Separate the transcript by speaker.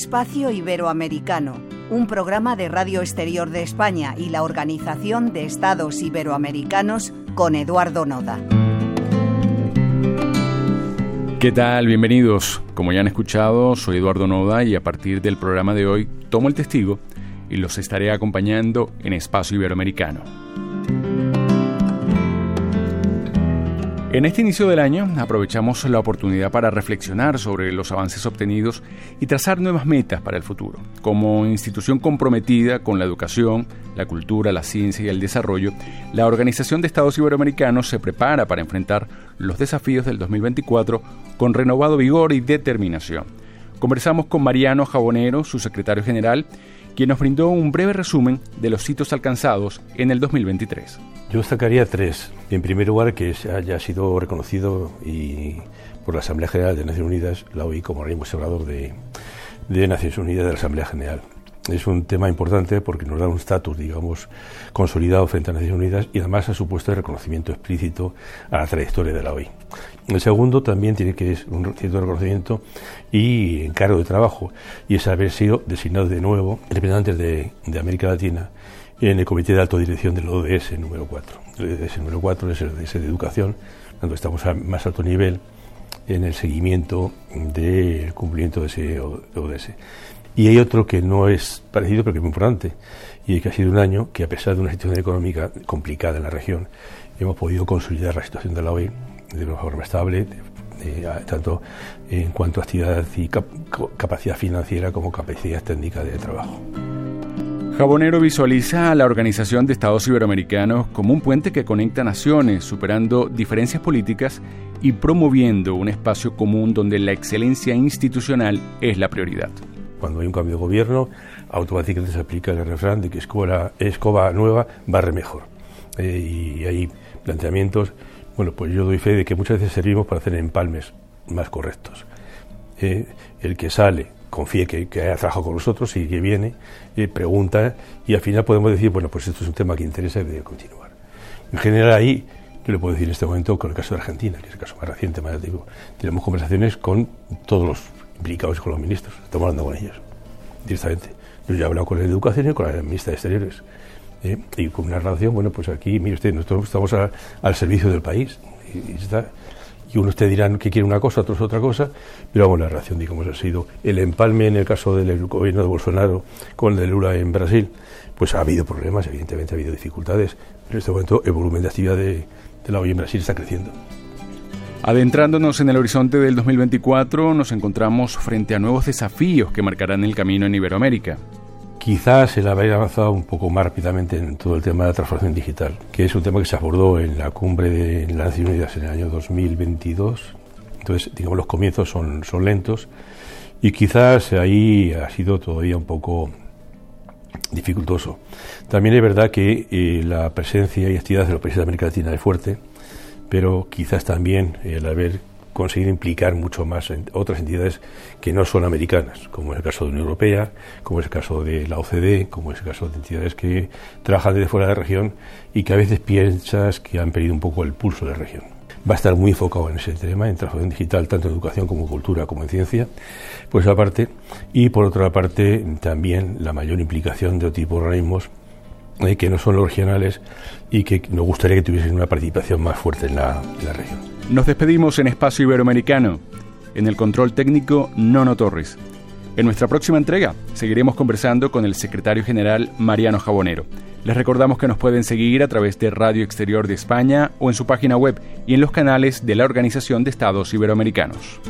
Speaker 1: Espacio Iberoamericano, un programa de Radio Exterior de España y la Organización de Estados Iberoamericanos con Eduardo Noda.
Speaker 2: ¿Qué tal? Bienvenidos. Como ya han escuchado, soy Eduardo Noda y a partir del programa de hoy tomo el testigo y los estaré acompañando en Espacio Iberoamericano. En este inicio del año aprovechamos la oportunidad para reflexionar sobre los avances obtenidos y trazar nuevas metas para el futuro. Como institución comprometida con la educación, la cultura, la ciencia y el desarrollo, la Organización de Estados Iberoamericanos se prepara para enfrentar los desafíos del 2024 con renovado vigor y determinación. Conversamos con Mariano Jabonero, su secretario general, quien nos brindó un breve resumen de los hitos alcanzados en el 2023.
Speaker 3: Yo destacaría tres. En primer lugar, que haya sido reconocido y por la Asamblea General de Naciones Unidas, la OI, como organismo observador de, de Naciones Unidas de la Asamblea General. Es un tema importante porque nos da un estatus, digamos, consolidado frente a Naciones Unidas y además ha supuesto el reconocimiento explícito a la trayectoria de la OI. El segundo también tiene que ser un cierto reconocimiento y encargo de trabajo, y es haber sido designado de nuevo representantes de, de América Latina en el Comité de Alto Dirección del ODS número 4. El ODS número 4 es el ODS de Educación, cuando estamos a más alto nivel en el seguimiento del cumplimiento de ese ODS. Y hay otro que no es parecido, pero que es muy importante, y que ha sido un año que, a pesar de una situación económica complicada en la región, hemos podido consolidar la situación de la OI de una forma estable, tanto en cuanto a actividad y capacidad financiera como capacidad técnica de trabajo.
Speaker 2: Jabonero visualiza a la Organización de Estados Iberoamericanos como un puente que conecta naciones, superando diferencias políticas y promoviendo un espacio común donde la excelencia institucional es la prioridad.
Speaker 3: Cuando hay un cambio de gobierno, automáticamente se aplica el refrán de que escoba, escoba nueva barre mejor. Eh, y hay planteamientos, bueno, pues yo doy fe de que muchas veces servimos para hacer empalmes más correctos. Eh, el que sale, confíe que, que, haya trabajado con nosotros y que viene, eh, pregunta y al final podemos decir, bueno, pues esto es un tema que interesa y debe continuar. En general ahí, yo le puedo decir en este momento con el caso de Argentina, que es el caso más reciente, más antiguo, tenemos conversaciones con todos los implicados con los ministros, estamos hablando con ellos, directamente. Yo ya he hablado con de Educación y con la ministra de Exteriores. ¿eh? Y con una relación, bueno, pues aquí, mire usted, nosotros estamos al servicio del país. Y, y, está, y unos te dirán que quiere una cosa, otros otra cosa, pero bueno, la relación, digamos, ha sido el empalme en el caso del gobierno de Bolsonaro con el de Lula en Brasil, pues ha habido problemas, evidentemente ha habido dificultades, pero en este momento el volumen de actividad de, de la OI en Brasil está creciendo.
Speaker 2: Adentrándonos en el horizonte del 2024, nos encontramos frente a nuevos desafíos que marcarán el camino en Iberoamérica.
Speaker 3: Quizás el haber avanzado un poco más rápidamente en todo el tema de la transformación digital, que es un tema que se abordó en la cumbre de las Naciones Unidas en el año 2022. Entonces, digamos, los comienzos son, son lentos y quizás ahí ha sido todavía un poco dificultoso. También es verdad que eh, la presencia y actividad de los países de América Latina es fuerte pero quizás también el haber conseguido implicar mucho más en otras entidades que no son americanas, como es el caso de la Unión Europea, como es el caso de la OCDE, como es el caso de entidades que trabajan desde fuera de la región y que a veces piensas que han perdido un poco el pulso de la región. Va a estar muy enfocado en ese tema, en transformación digital, tanto en educación como en cultura, como en ciencia, por esa parte, y por otra parte también la mayor implicación de otro tipo de organismos eh, que no son los regionales y que nos gustaría que tuviesen una participación más fuerte en la región.
Speaker 2: Nos despedimos en Espacio Iberoamericano, en el control técnico Nono Torres. En nuestra próxima entrega seguiremos conversando con el secretario general Mariano Jabonero. Les recordamos que nos pueden seguir a través de Radio Exterior de España o en su página web y en los canales de la Organización de Estados Iberoamericanos.